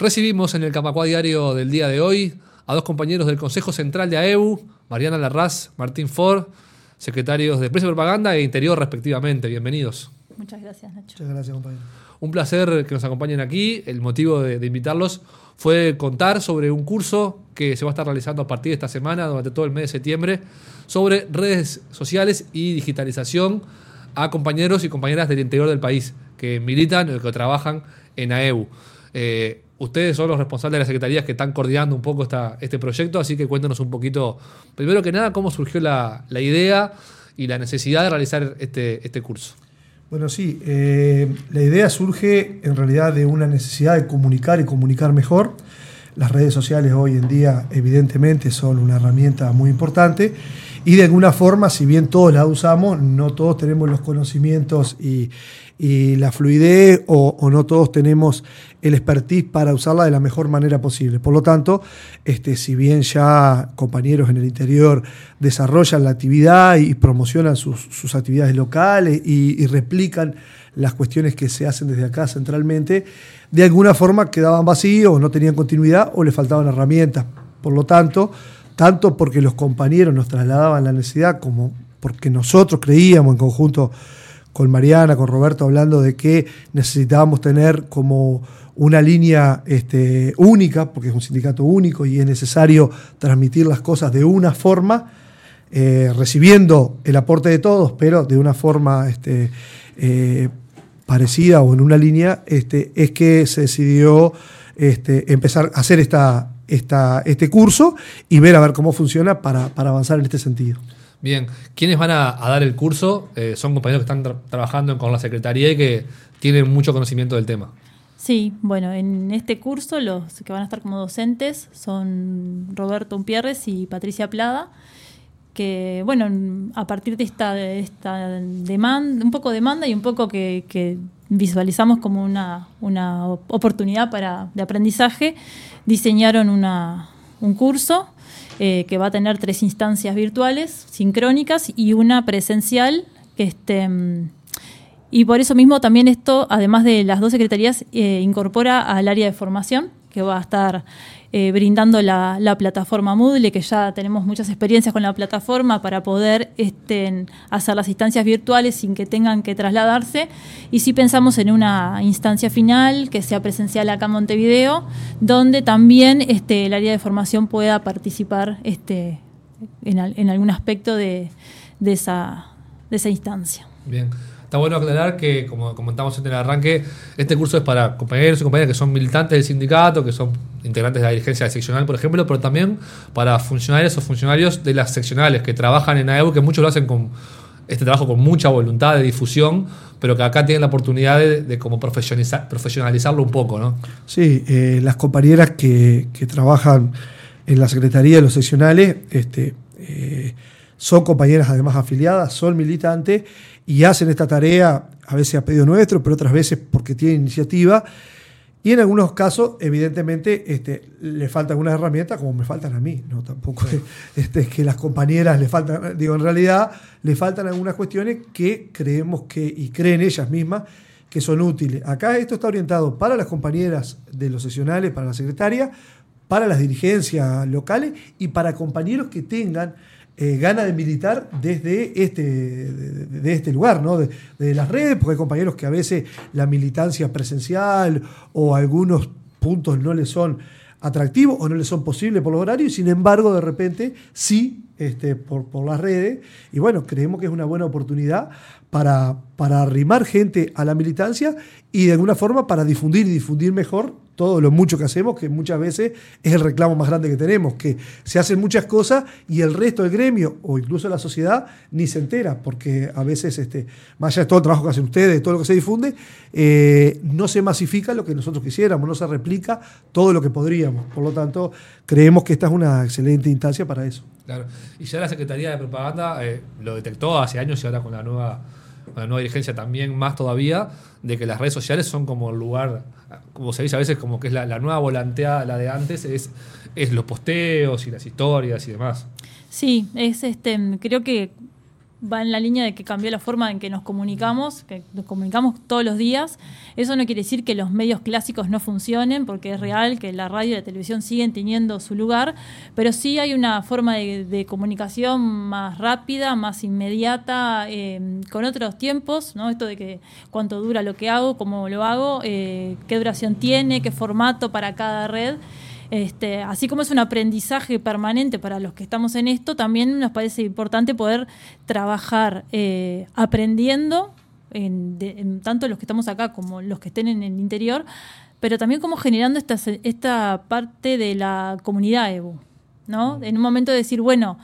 Recibimos en el Camacuá Diario del día de hoy a dos compañeros del Consejo Central de AEU, Mariana Larraz, Martín Ford, secretarios de Prensa y Propaganda e Interior respectivamente. Bienvenidos. Muchas gracias, Nacho. Muchas gracias, compañero. Un placer que nos acompañen aquí. El motivo de, de, invitarlos fue contar sobre un curso que se va a estar realizando a partir de esta semana, durante todo el mes de septiembre, sobre redes sociales y digitalización a compañeros y compañeras del interior del país que militan o que trabajan en AEU. Eh, ustedes son los responsables de las secretarías que están coordinando un poco este proyecto, así que cuéntanos un poquito, primero que nada, cómo surgió la, la idea y la necesidad de realizar este, este curso. Bueno, sí, eh, la idea surge en realidad de una necesidad de comunicar y comunicar mejor. Las redes sociales hoy en día evidentemente son una herramienta muy importante y de alguna forma, si bien todos la usamos, no todos tenemos los conocimientos y, la fluidez o, no todos tenemos el expertise para usarla de la mejor manera posible. Por lo tanto, este, si bien ya compañeros en el interior desarrollan la actividad y promocionan sus, sus actividades locales y, y, replican las cuestiones que se hacen desde acá centralmente, de alguna forma quedaban vacíos, no tenían continuidad o les faltaban herramientas. Por lo tanto, tanto porque los compañeros nos trasladaban la necesidad como porque nosotros creíamos en conjunto con Mariana, con Roberto, hablando de que necesitábamos tener como una línea este, única, porque es un sindicato único y es necesario transmitir las cosas de una forma, eh, recibiendo el aporte de todos, pero de una forma este, eh, parecida o en una línea, este, es que se decidió empezar a hacer esta, esta, este curso y ver a ver cómo funciona para, para avanzar en este sentido. Bien, ¿quiénes van a, a dar el curso? Eh, son compañeros que están tra trabajando con la Secretaría y que tienen mucho conocimiento del tema. Sí, bueno, en este curso los que van a estar como docentes son Roberto Umpierres y Patricia Plada, que, bueno, a partir de esta, de esta demanda, un poco demanda y un poco que, que visualizamos como una, una oportunidad para, de aprendizaje, diseñaron una, un curso eh, que va a tener tres instancias virtuales, sincrónicas, y una presencial, que este, y por eso mismo también esto, además de las dos secretarías, eh, incorpora al área de formación, que va a estar eh, brindando la, la, plataforma Moodle, que ya tenemos muchas experiencias con la plataforma para poder este, hacer las instancias virtuales sin que tengan que trasladarse. Y sí pensamos en una instancia final que sea presencial acá en Montevideo, donde también este, el área de formación pueda participar este, en, algún aspecto de, de, esa, de esa instancia. Bien. Está bueno aclarar que, como comentamos en el arranque, este curso es para compañeros y compañeras que son militantes del sindicato, que son integrantes de la dirigencia seccional, por ejemplo, pero también para funcionarios o funcionarios de las seccionales que trabajan en AEU, que muchos lo hacen con este trabajo con mucha voluntad de difusión, pero que acá tienen la oportunidad de, como profesionalizar, profesionalizarlo un poco, ¿no? Sí, eh, las compañeras que, que, trabajan en la Secretaría de los Seccionales este, eh, son compañeras además afiliadas, son militantes y hacen esta tarea a veces a pedido nuestro, pero otras veces porque tienen iniciativa. Y en algunos casos, evidentemente, este, le faltan algunas herramientas como me faltan a mí. ¿no? Tampoco es este, que las compañeras le faltan, digo, en realidad le faltan algunas cuestiones que creemos que, y creen ellas mismas, que son útiles. Acá esto está orientado para las compañeras de los sesionales, para la secretaria, para las dirigencias locales y para compañeros que tengan eh, gana de militar desde este, de, este lugar, ¿no? De, las redes, porque hay compañeros que a veces la militancia presencial o algunos puntos no les son atractivos o no les son posibles por los horarios, sin embargo, de repente sí este, por, por las redes. Y bueno, creemos que es una buena oportunidad para, para arrimar gente a la militancia y de alguna forma para difundir y difundir mejor todo lo mucho que hacemos, que muchas veces es el reclamo más grande que tenemos, que se hacen muchas cosas y el resto del gremio o incluso la sociedad ni se entera, porque a veces, este, más allá de todo el trabajo que hacen ustedes, todo lo que se difunde, eh, no se masifica lo que nosotros quisiéramos, no se replica todo lo que podríamos. Por lo tanto, creemos que esta es una excelente instancia para eso. Claro. Y ya la Secretaría de Propaganda eh, lo detectó hace años y ahora con la nueva la nueva dirigencia también más todavía, de que las redes sociales son como el lugar, como se dice a veces, como que es la, la nueva volanteada, la de antes, es, es los posteos y las historias y demás. Sí, es este, creo que va en la línea de que cambió la forma en que nos comunicamos, que nos comunicamos todos los días. Eso no quiere decir que los medios clásicos no funcionen, porque es real que la radio y la televisión siguen teniendo su lugar, pero sí hay una forma de, comunicación más rápida, más inmediata, eh, con otros tiempos, ¿no? Esto de que cuánto dura lo que hago, cómo lo hago, eh, qué duración tiene, qué formato para cada red. Este, así como es un aprendizaje permanente para los que estamos en esto, también nos parece importante poder trabajar eh, aprendiendo, en, tanto los que estamos acá como los que estén en el interior, pero también como generando esta, esta parte de la comunidad EBU. ¿no? En un momento de decir, bueno,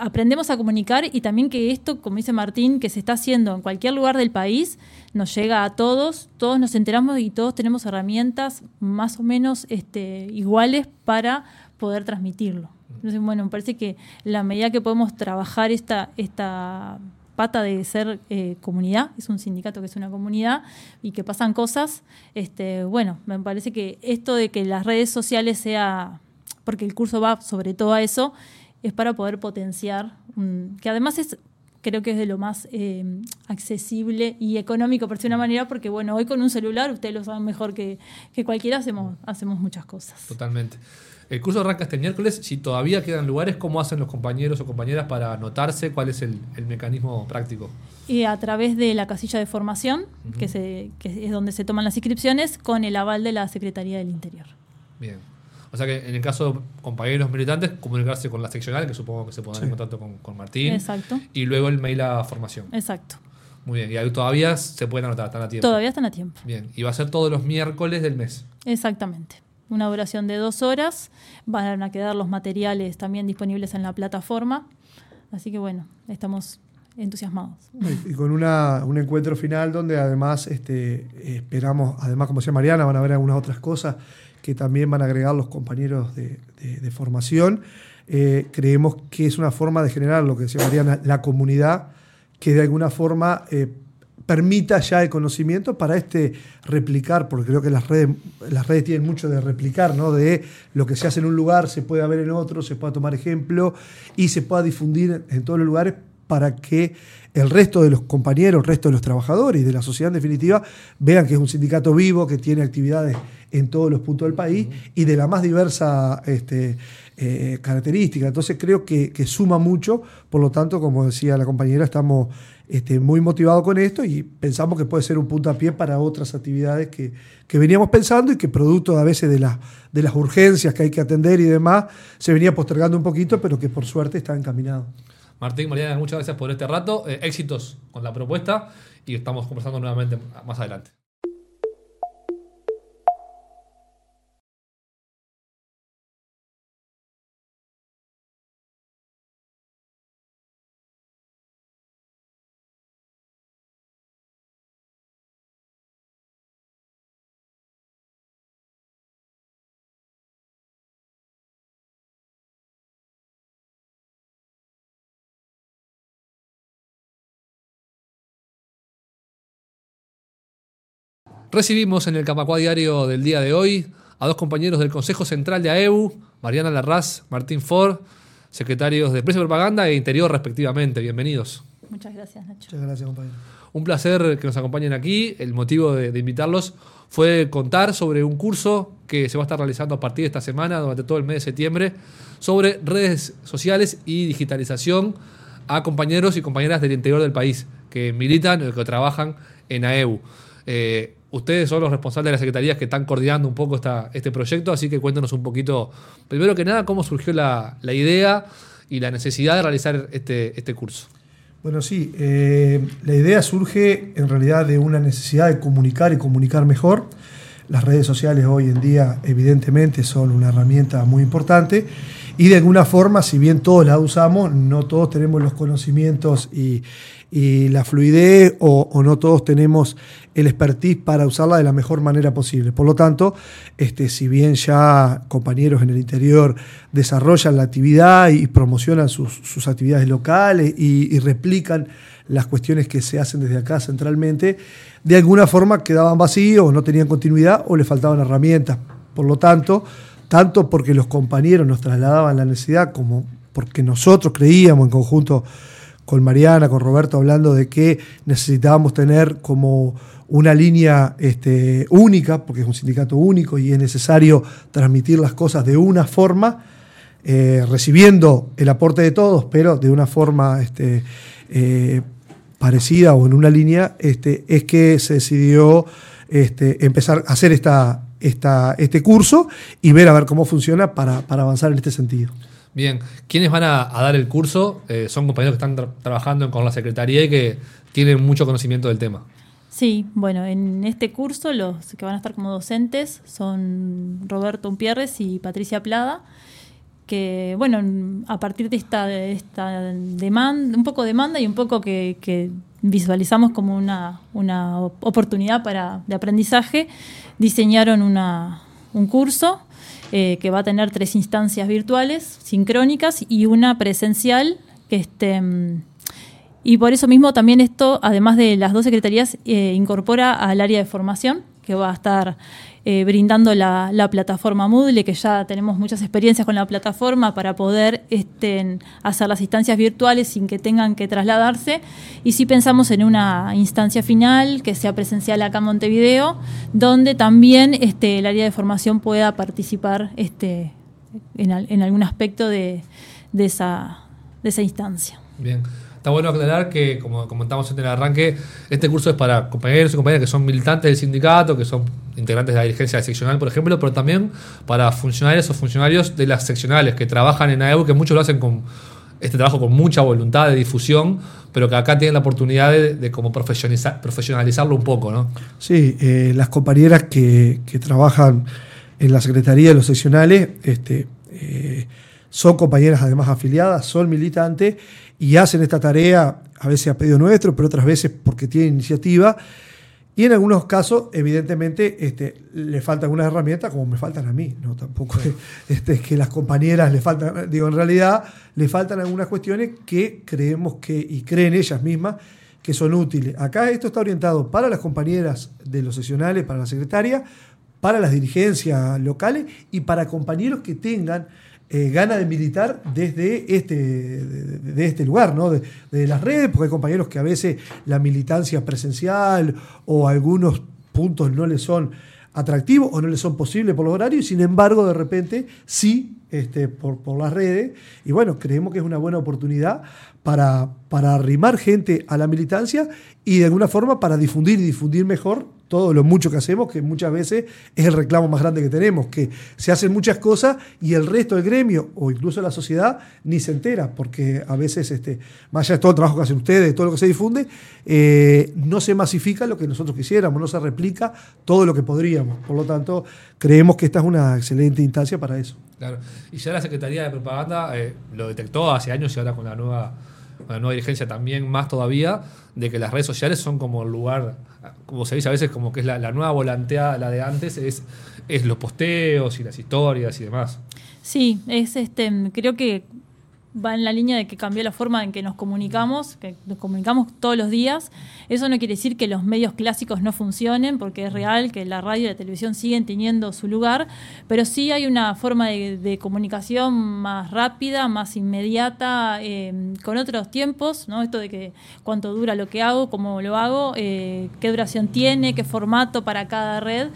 aprendemos a comunicar y también que esto, como dice Martín, que se está haciendo en cualquier lugar del país, nos llega a todos, todos nos enteramos y todos tenemos herramientas más o menos este, iguales para poder transmitirlo. Entonces, bueno, me parece que la medida que podemos trabajar esta, esta pata de ser eh, comunidad, es un sindicato que es una comunidad y que pasan cosas, este, bueno, me parece que esto de que las redes sociales sea, porque el curso va sobre todo a eso, es para poder potenciar, que además es creo que es de lo más eh, accesible y económico, por decir una manera, porque bueno, hoy con un celular, ustedes lo saben mejor que, cualquiera, hacemos, hacemos muchas cosas. Totalmente. El curso arranca este miércoles. Si todavía quedan lugares, ¿cómo hacen los compañeros o compañeras para anotarse? ¿Cuál es el, mecanismo práctico? Y a través de la casilla de formación, que, se, que es donde se toman las inscripciones, con el aval de la Secretaría del Interior. Bien. O sea que en el caso de compañeros militantes, comunicarse con la seccional, que supongo que se pondrán en contacto con, Martín. Exacto. Y luego el mail a formación. Exacto. Muy bien. Y ahí todavía se pueden anotar, están a tiempo. Todavía están a tiempo. Bien. Y va a ser todos los miércoles del mes. Exactamente. Una duración de dos horas. Van a quedar los materiales también disponibles en la plataforma. Así que bueno, estamos entusiasmados. Y con una, un encuentro final donde además este, esperamos, además como decía Mariana, van a ver algunas otras cosas que también van a agregar los compañeros de, formación. Eh, creemos que es una forma de generar lo que decía Mariana, la comunidad, que de alguna forma eh, permita ya el conocimiento para este replicar, porque creo que las redes, las redes tienen mucho de replicar, ¿no? De lo que se hace en un lugar se puede ver en otro, se pueda tomar ejemplo y se pueda difundir en todos los lugares para que el resto de los compañeros, el resto de los trabajadores y de la sociedad en definitiva vean que es un sindicato vivo, que tiene actividades en todos los puntos del país y de la más diversa este, eh, característica. Entonces creo que, suma mucho, por lo tanto, como decía la compañera, estamos este, muy motivados con esto y pensamos que puede ser un puntapié para otras actividades que, veníamos pensando y que producto a veces de, de las urgencias que hay que atender y demás, se venía postergando un poquito, pero que por suerte está encaminado. Martín, Mariana, muchas gracias por este rato. Eh, éxitos con la propuesta y estamos conversando nuevamente más adelante. Recibimos en el Camacua Diario del día de hoy a dos compañeros del Consejo Central de AEU, Mariana Larraz, Martín Ford, secretarios de Prensa y Propaganda e Interior respectivamente. Bienvenidos. Muchas gracias, Nacho. Muchas gracias, compañero. Un placer que nos acompañen aquí. El motivo de, invitarlos fue contar sobre un curso que se va a estar realizando a partir de esta semana, durante todo el mes de septiembre, sobre redes sociales y digitalización a compañeros y compañeras del interior del país que militan o que trabajan en AEU. Eh, ustedes son los responsables de las secretarías que están coordinando un poco esta, este proyecto, así que cuéntanos un poquito, primero que nada, cómo surgió la, idea y la necesidad de realizar este, este curso. Bueno, sí, eh, la idea surge en realidad de una necesidad de comunicar y comunicar mejor. Las redes sociales hoy en día evidentemente son una herramienta muy importante y de alguna forma, si bien todos la usamos, no todos tenemos los conocimientos y, y la fluidez o, no todos tenemos el expertise para usarla de la mejor manera posible. Por lo tanto, este, si bien ya compañeros en el interior desarrollan la actividad y promocionan sus, actividades locales y, replican las cuestiones que se hacen desde acá centralmente, de alguna forma quedaban vacíos no tenían continuidad o les faltaban herramientas. Por lo tanto, tanto porque los compañeros nos trasladaban la necesidad como porque nosotros creíamos en conjunto con Mariana, con Roberto, hablando de que necesitábamos tener como una línea este, única, porque es un sindicato único y es necesario transmitir las cosas de una forma, eh, recibiendo el aporte de todos, pero de una forma este, eh, parecida o en una línea, este, es que se decidió este, empezar a hacer este curso y ver a ver cómo funciona para avanzar en este sentido. Bien, ¿quiénes van a, dar el curso? Eh, son compañeros que están trabajando con la Secretaría y que tienen mucho conocimiento del tema. Sí, bueno, en este curso los que van a estar como docentes son Roberto Umpierres y Patricia Plada, que, bueno, a partir de esta, esta demanda, un poco demanda y un poco que, visualizamos como una, una oportunidad para, de aprendizaje, diseñaron una, un curso eh, que va a tener tres instancias virtuales, sincrónicas, y una presencial, que este, y por eso mismo también esto, además de las dos secretarías, eh, incorpora al área de formación, que va a estar eh, brindando la, plataforma Moodle, que ya tenemos muchas experiencias con la plataforma para poder este, hacer las instancias virtuales sin que tengan que trasladarse. Y si pensamos en una instancia final que sea presencial acá en Montevideo, donde también este, el área de formación pueda participar este, en, algún aspecto de, esa, de esa instancia. Bien. Está bueno aclarar que, como comentamos en el arranque, este curso es para compañeros y compañeras que son militantes del sindicato, que son integrantes de la dirigencia seccional, por ejemplo, pero también para funcionarios o funcionarios de las seccionales que trabajan en AEU, que muchos lo hacen con este trabajo con mucha voluntad de difusión, pero que acá tienen la oportunidad de, como profesionalizar, profesionalizarlo un poco, ¿no? Sí, eh, las compañeras que, trabajan en la Secretaría de los Seccionales este, eh, son compañeras además afiliadas, son militantes y hacen esta tarea a veces a pedido nuestro, pero otras veces porque tienen iniciativa. Y en algunos casos, evidentemente, este, le faltan algunas herramientas como me faltan a mí. No, tampoco es, este, que las compañeras le faltan, digo, en realidad le faltan algunas cuestiones que creemos que, y creen ellas mismas, que son útiles. Acá esto está orientado para las compañeras de los sesionales, para la secretaria, para las dirigencias locales y para compañeros que tengan eh, gana de militar desde este, de, este lugar, ¿no? De, las redes, porque hay compañeros que a veces la militancia presencial o algunos puntos no les son atractivos o no les son posibles por los horarios, y sin embargo, de repente sí este, por, por las redes. Y bueno, creemos que es una buena oportunidad para, para arrimar gente a la militancia y de alguna forma para difundir y difundir mejor todo lo mucho que hacemos, que muchas veces es el reclamo más grande que tenemos, que se hacen muchas cosas y el resto del gremio o incluso la sociedad ni se entera, porque a veces, este, más allá de todo el trabajo que hacen ustedes, todo lo que se difunde, eh, no se masifica lo que nosotros quisiéramos, no se replica todo lo que podríamos. Por lo tanto, creemos que esta es una excelente instancia para eso. Claro. Y ya la Secretaría de Propaganda eh, lo detectó hace años y ahora con la nueva la nueva dirigencia también más todavía, de que las redes sociales son como el lugar, como se dice a veces, como que es la, nueva volanteada, la de antes, es, es los posteos y las historias y demás. Sí, es este, creo que va en la línea de que cambió la forma en que nos comunicamos, que nos comunicamos todos los días. Eso no quiere decir que los medios clásicos no funcionen, porque es real que la radio y la televisión siguen teniendo su lugar, pero sí hay una forma de, comunicación más rápida, más inmediata, eh, con otros tiempos, ¿no? Esto de que cuánto dura lo que hago, cómo lo hago, eh, qué duración tiene, qué formato para cada red.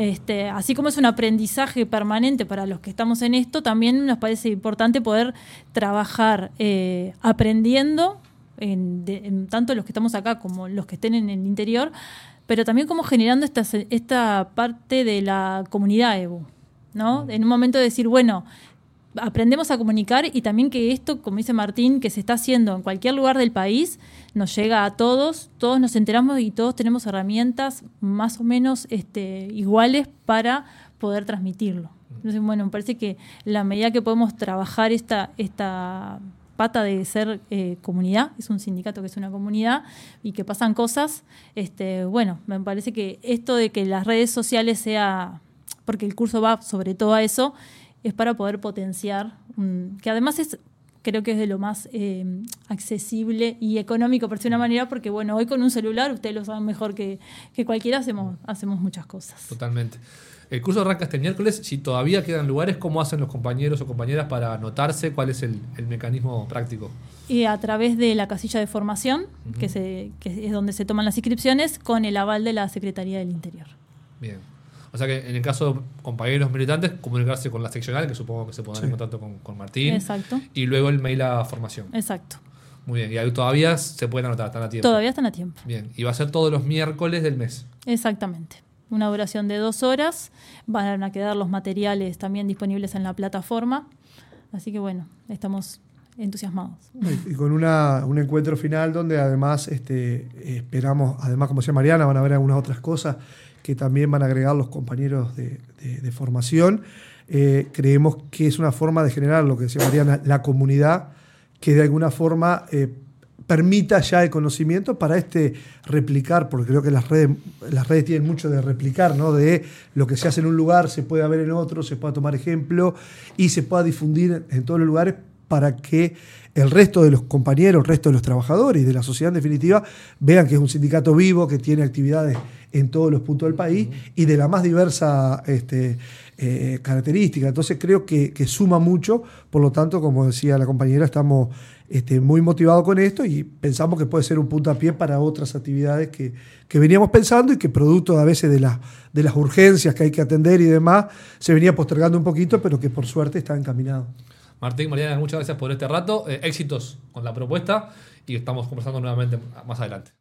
Este, así como es un aprendizaje permanente para los que estamos en esto, también nos parece importante poder trabajar eh, aprendiendo, en, tanto los que estamos acá como los que estén en el interior, pero también como generando esta, esta parte de la comunidad EVO. ¿no? En un momento de decir, bueno, aprendemos a comunicar y también que esto, como dice Martín, que se está haciendo en cualquier lugar del país, nos llega a todos, todos nos enteramos y todos tenemos herramientas más o menos este, iguales para poder transmitirlo. Entonces, bueno, me parece que la medida que podemos trabajar esta, esta pata de ser eh, comunidad, es un sindicato que es una comunidad y que pasan cosas, este, bueno, me parece que esto de que las redes sociales sea, porque el curso va sobre todo a eso, es para poder potenciar, que además es creo que es de lo más eh, accesible y económico, por decir una manera, porque bueno, hoy con un celular, ustedes lo saben mejor que, que cualquiera, hacemos, hacemos muchas cosas. Totalmente. El curso arranca este miércoles. Si todavía quedan lugares, ¿cómo hacen los compañeros o compañeras para anotarse? ¿Cuál es el, el mecanismo práctico? Y a través de la casilla de formación, que, se, que es donde se toman las inscripciones, con el aval de la Secretaría del Interior. Bien. O sea que en el caso de compañeros militantes, comunicarse con la seccional, que supongo que se pondrán en contacto con, con Martín. Exacto. Y luego el mail a formación. Exacto. Muy bien. Y ahí todavía se pueden anotar, están a tiempo. Todavía están a tiempo. Bien. Y va a ser todos los miércoles del mes. Exactamente. Una duración de dos horas. Van a quedar los materiales también disponibles en la plataforma. Así que bueno, estamos entusiasmados. Y con una, un encuentro final donde además este, esperamos, además como decía Mariana, van a haber algunas otras cosas que también van a agregar los compañeros de, formación. Eh, creemos que es una forma de generar lo que decía Mariana, la comunidad, que de alguna forma eh, permita ya el conocimiento para este replicar, porque creo que las redes, las redes tienen mucho de replicar, ¿no? De lo que se hace en un lugar se puede ver en otro, se pueda tomar ejemplo y se pueda difundir en todos los lugares para que el resto de los compañeros, el resto de los trabajadores y de la sociedad en definitiva vean que es un sindicato vivo, que tiene actividades en todos los puntos del país y de la más diversa este, eh, característica. Entonces creo que, que suma mucho, por lo tanto, como decía la compañera, estamos este, muy motivados con esto y pensamos que puede ser un puntapié para otras actividades que, que veníamos pensando y que producto a veces de, la- de las urgencias que hay que atender y demás, se venía postergando un poquito, pero que por suerte está encaminado. Martín, Mariana, muchas gracias por este rato. Eh, éxitos con la propuesta y estamos conversando nuevamente más adelante.